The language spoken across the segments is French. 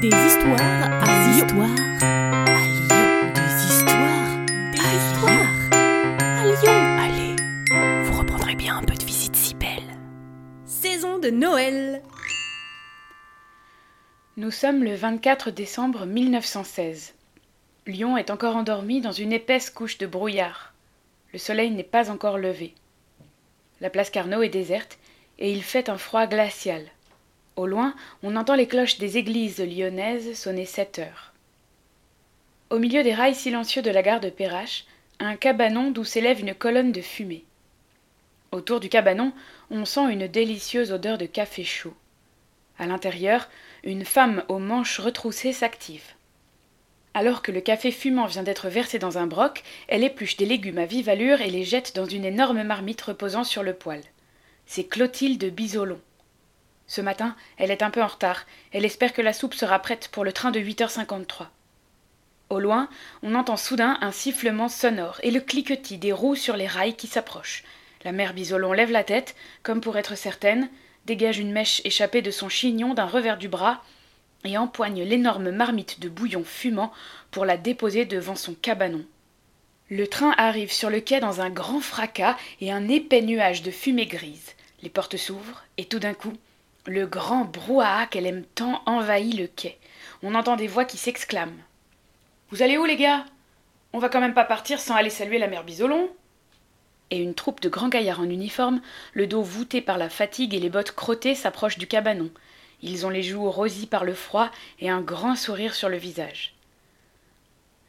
Des histoires à Des Lyon. histoires à Lyon. Des histoires Des à histoires à Lyon. Allez, vous reprendrez bien un peu de visite si belle. Saison de Noël. Nous sommes le 24 décembre 1916. Lyon est encore endormi dans une épaisse couche de brouillard. Le soleil n'est pas encore levé. La place Carnot est déserte et il fait un froid glacial. Au loin, on entend les cloches des églises lyonnaises sonner sept heures. Au milieu des rails silencieux de la gare de Perrache, un cabanon d'où s'élève une colonne de fumée. Autour du cabanon, on sent une délicieuse odeur de café chaud. À l'intérieur, une femme aux manches retroussées s'active. Alors que le café fumant vient d'être versé dans un broc, elle épluche des légumes à vive allure et les jette dans une énorme marmite reposant sur le poêle. C'est Clotilde Bisolon. Ce matin, elle est un peu en retard. Elle espère que la soupe sera prête pour le train de 8h53. Au loin, on entend soudain un sifflement sonore et le cliquetis des roues sur les rails qui s'approchent. La mère Bisolon lève la tête, comme pour être certaine, dégage une mèche échappée de son chignon d'un revers du bras et empoigne l'énorme marmite de bouillon fumant pour la déposer devant son cabanon. Le train arrive sur le quai dans un grand fracas et un épais nuage de fumée grise. Les portes s'ouvrent et tout d'un coup, le grand brouhaha qu'elle aime tant envahit le quai. On entend des voix qui s'exclament. Vous allez où les gars? On va quand même pas partir sans aller saluer la mère Bisolon et une troupe de grands gaillards en uniforme, le dos voûté par la fatigue et les bottes crottées, s'approchent du cabanon. Ils ont les joues rosies par le froid et un grand sourire sur le visage.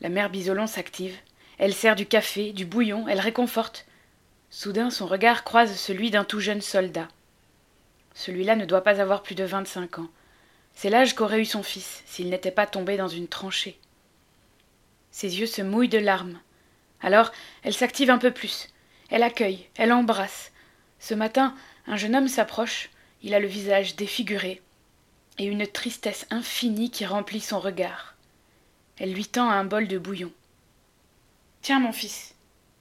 La mère Bisolon s'active. Elle sert du café, du bouillon, elle réconforte. Soudain, son regard croise celui d'un tout jeune soldat. Celui-là ne doit pas avoir plus de vingt-cinq ans. C'est l'âge qu'aurait eu son fils s'il n'était pas tombé dans une tranchée. Ses yeux se mouillent de larmes. Alors, elle s'active un peu plus. Elle accueille, elle embrasse. Ce matin, un jeune homme s'approche, il a le visage défiguré, et une tristesse infinie qui remplit son regard. Elle lui tend un bol de bouillon. Tiens, mon fils,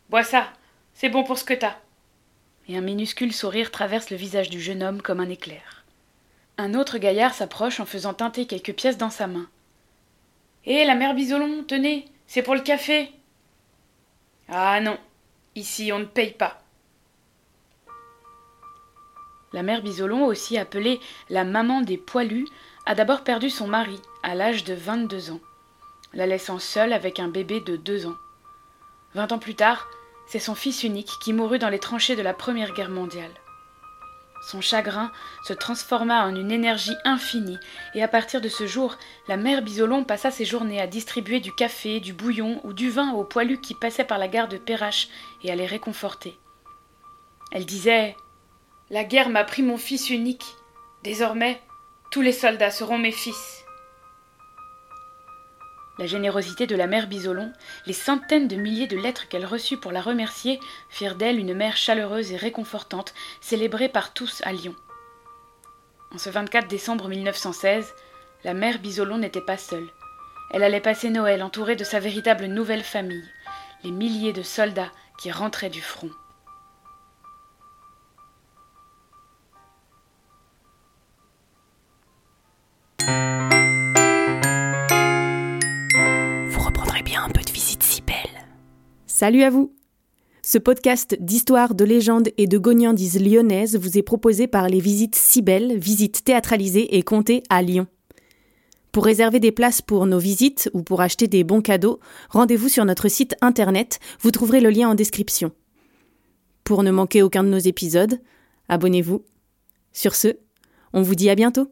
bois ça, c'est bon pour ce que t'as. Et un minuscule sourire traverse le visage du jeune homme comme un éclair. Un autre gaillard s'approche en faisant teinter quelques pièces dans sa main. Hé, la mère Bisolon, tenez, c'est pour le café. Ah non, Ici, on ne paye pas. La mère Bisolon, aussi appelée la maman des poilus, a d'abord perdu son mari à l'âge de 22 ans, la laissant seule avec un bébé de deux ans. Vingt ans plus tard, c'est son fils unique qui mourut dans les tranchées de la Première Guerre mondiale. Son chagrin se transforma en une énergie infinie, et à partir de ce jour, la mère Bisolon passa ses journées à distribuer du café, du bouillon ou du vin aux poilus qui passaient par la gare de Perrache et à les réconforter. Elle disait La guerre m'a pris mon fils unique. Désormais, tous les soldats seront mes fils. La générosité de la mère Bisolon, les centaines de milliers de lettres qu'elle reçut pour la remercier, firent d'elle une mère chaleureuse et réconfortante, célébrée par tous à Lyon. En ce 24 décembre 1916, la mère Bisolon n'était pas seule. Elle allait passer Noël entourée de sa véritable nouvelle famille, les milliers de soldats qui rentraient du front. Salut à vous. Ce podcast d'histoire, de légendes et de gognandises lyonnaises vous est proposé par les visites si belles, visites théâtralisées et comptées à Lyon. Pour réserver des places pour nos visites ou pour acheter des bons cadeaux, rendez-vous sur notre site internet, vous trouverez le lien en description. Pour ne manquer aucun de nos épisodes, abonnez-vous. Sur ce, on vous dit à bientôt.